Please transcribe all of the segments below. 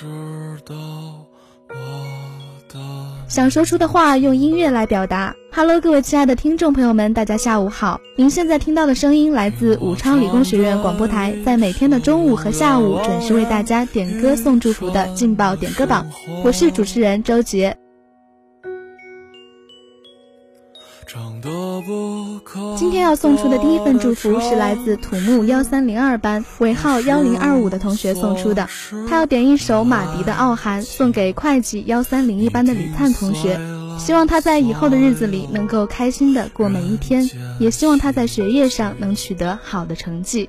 知道我的想说出的话，用音乐来表达。Hello，各位亲爱的听众朋友们，大家下午好。您现在听到的声音来自武昌理工学院广播台，在每天的中午和下午准时为大家点歌送祝福的劲爆点歌榜，我是主持人周杰。今天要送出的第一份祝福是来自土木幺三零二班尾号幺零二五的同学送出的，他要点一首马迪的《傲寒》送给会计幺三零一班的李灿同学，希望他在以后的日子里能够开心的过每一天，也希望他在学业上能取得好的成绩。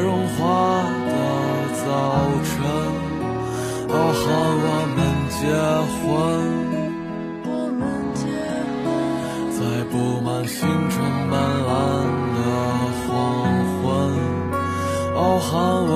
融化的早晨。哦，喊我们结婚，在布满星辰斑斓的黄昏。哦，喊我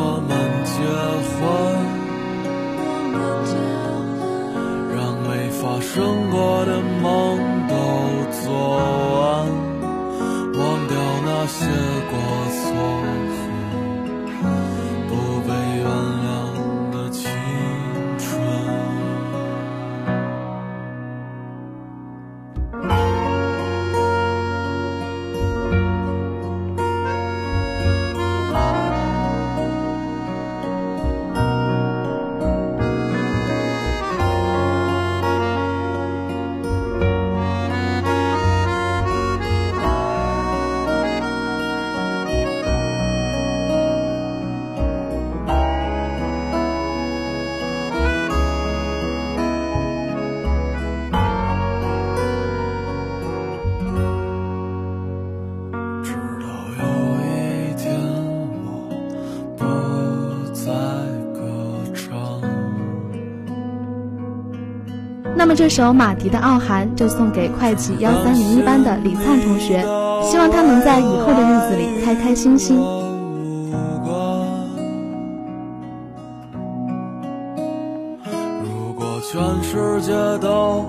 么这首马迪的《傲寒》就送给会计幺三零一班的李灿同学，希望他能在以后的日子里开开心心。如果全世界都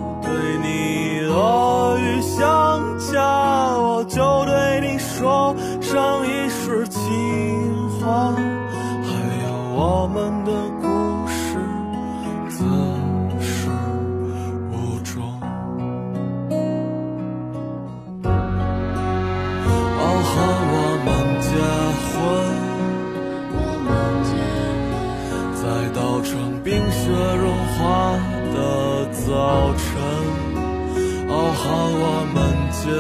结婚，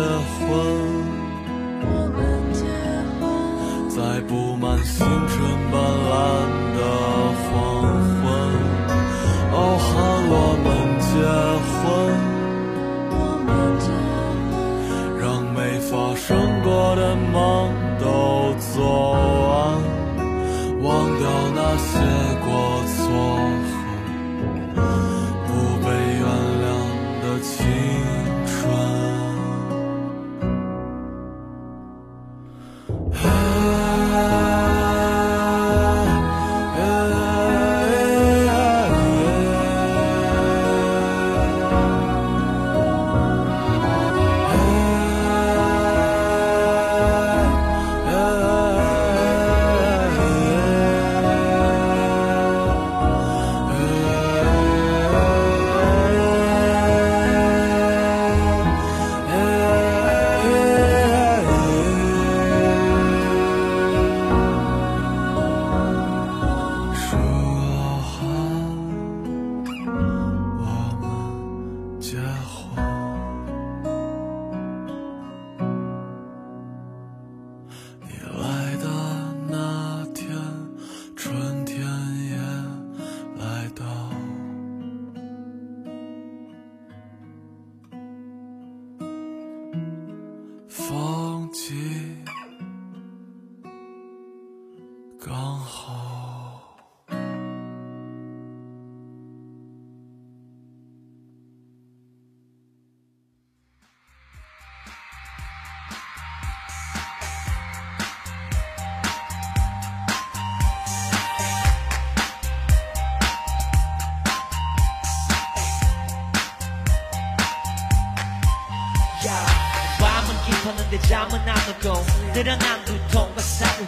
我们结婚，在布满星辰斑斓的黄昏。哦，喊我们结婚，我们结婚，让没发生过的梦都做完，忘掉那些过错。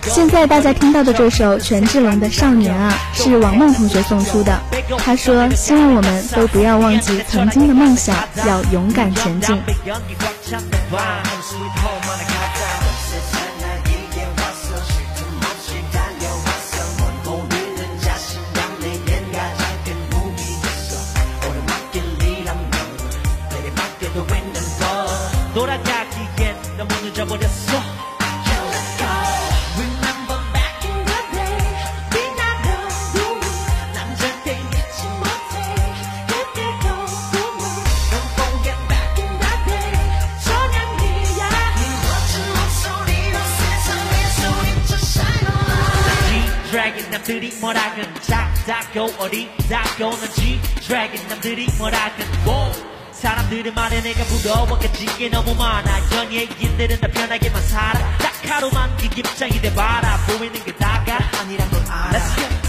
现在大家听到的这首权志龙的《少年》啊，是王梦同学送出的。他说：“希望我们都不要忘记曾经的梦想，要勇敢前进。” 작다고 어리다고 넌 G-Dragon 남들이 뭐라든 뭐. 사람들은 말해 내가 부러워겠지. 게 너무 많아. 연예인들은 다 편하게만 살아. 딱 하루만 그 입장이 돼봐라. 보이는 게 다가 아니란 걸 알아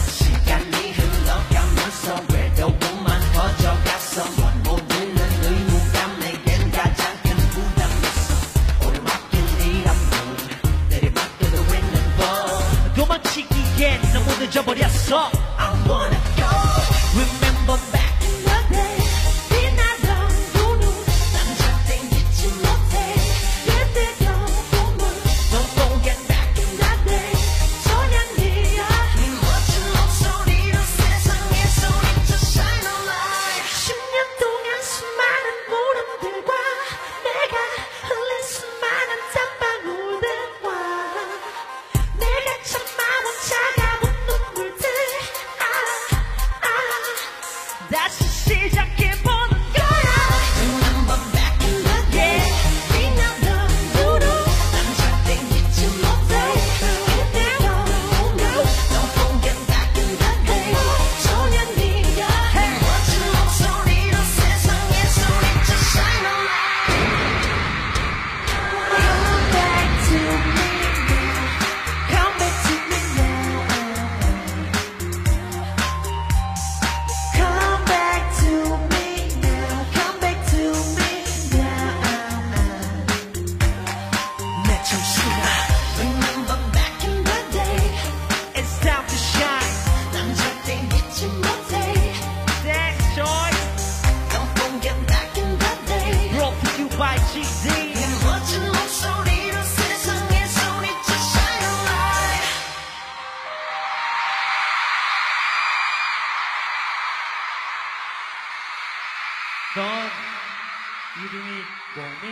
一定你有你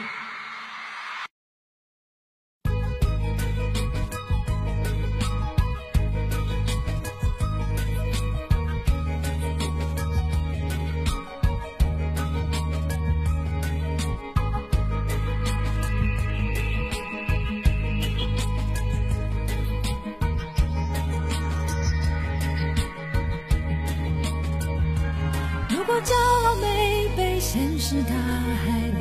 如果骄傲没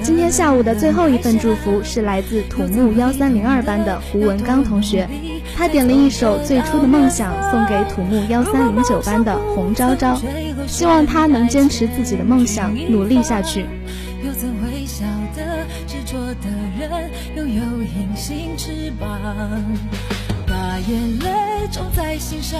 今天下午的最后一份祝福是来自土木幺三零二班的胡文刚同学，他点了一首《最初的梦想》送给土木幺三零九班的洪昭昭，希望他能坚持自己的梦想，努力下去。有曾会晓得执着的人拥有隐形翅膀，把眼泪种在心上。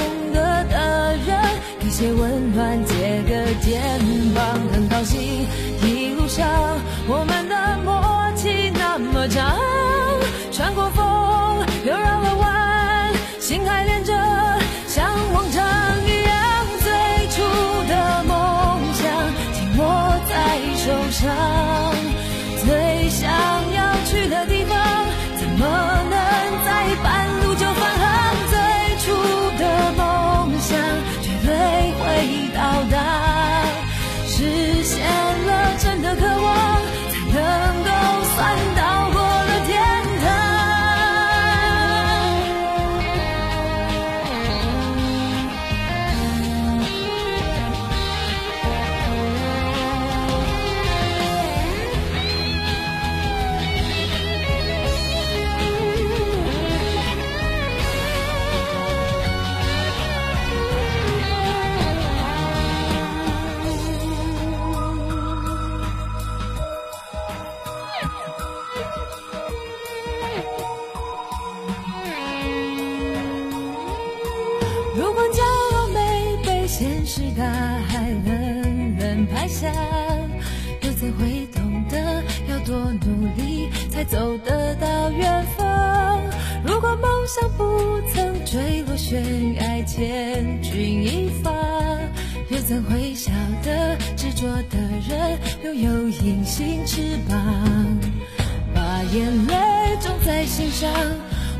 些温暖，借个肩膀，很高兴。一路上我们的默契那么长，多努力才走得到远方？如果梦想不曾坠落悬崖，千钧一发，又怎会晓得执着的人拥有隐形翅膀？把眼泪种在心上。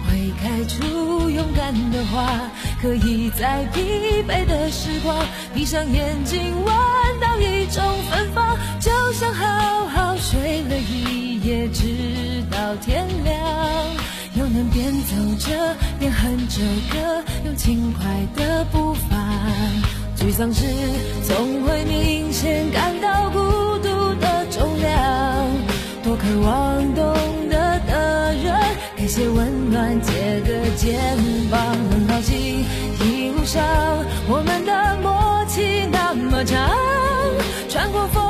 会开出勇敢的花，可以在疲惫的时光，闭上眼睛闻到一种芬芳，边哼着歌，用轻快的步伐。沮丧时总会明显感到孤独的重量，多渴望懂。那些温暖借个肩膀，很好奇一路上我们的默契那么长，穿过风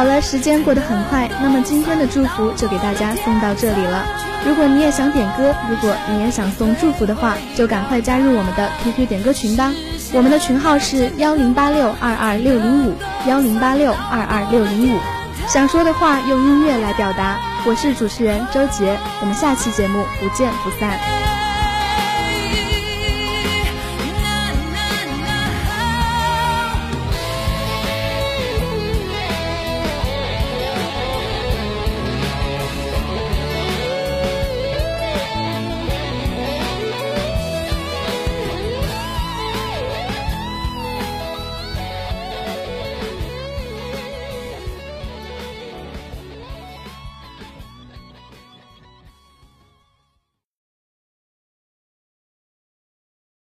好了，时间过得很快，那么今天的祝福就给大家送到这里了。如果你也想点歌，如果你也想送祝福的话，就赶快加入我们的 QQ 点歌群吧。我们的群号是幺零八六二二六零五幺零八六二二六零五。想说的话用音乐来表达。我是主持人周杰，我们下期节目不见不散。